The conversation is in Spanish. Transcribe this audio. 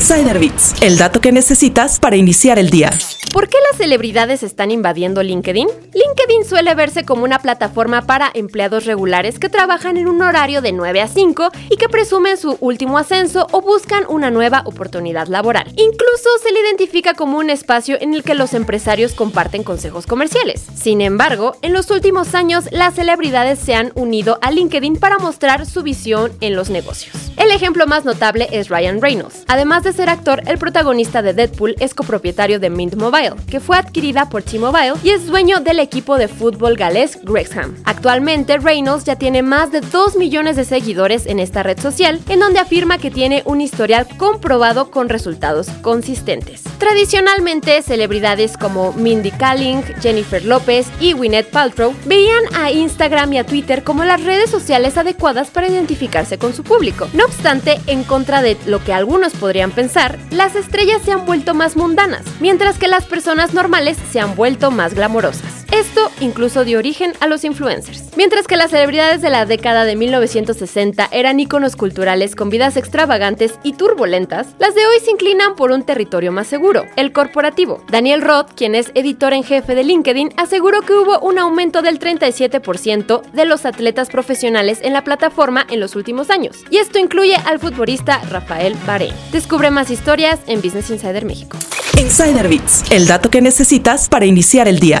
Insider el dato que necesitas para iniciar el día. ¿Por qué las celebridades están invadiendo LinkedIn? LinkedIn suele verse como una plataforma para empleados regulares que trabajan en un horario de 9 a 5 y que presumen su último ascenso o buscan una nueva oportunidad laboral. Incluso se le identifica como un espacio en el que los empresarios comparten consejos comerciales. Sin embargo, en los últimos años las celebridades se han unido a LinkedIn para mostrar su visión en los negocios. El ejemplo más notable es Ryan Reynolds. Además de ser actor, el protagonista de Deadpool es copropietario de Mint Mobile que fue adquirida por T-Mobile y es dueño del equipo de fútbol galés Wrexham. Actualmente, Reynolds ya tiene más de 2 millones de seguidores en esta red social, en donde afirma que tiene un historial comprobado con resultados consistentes. Tradicionalmente, celebridades como Mindy Kaling, Jennifer López y Gwyneth Paltrow veían a Instagram y a Twitter como las redes sociales adecuadas para identificarse con su público. No obstante, en contra de lo que algunos podrían pensar, las estrellas se han vuelto más mundanas, mientras que las personas normales se han vuelto más glamorosas. Esto incluso dio origen a los influencers. Mientras que las celebridades de la década de 1960 eran íconos culturales con vidas extravagantes y turbulentas, las de hoy se inclinan por un territorio más seguro, el corporativo. Daniel Roth, quien es editor en jefe de LinkedIn, aseguró que hubo un aumento del 37% de los atletas profesionales en la plataforma en los últimos años. Y esto incluye al futbolista Rafael Baré. Descubre más historias en Business Insider México. Insider Bits, el dato que necesitas para iniciar el día.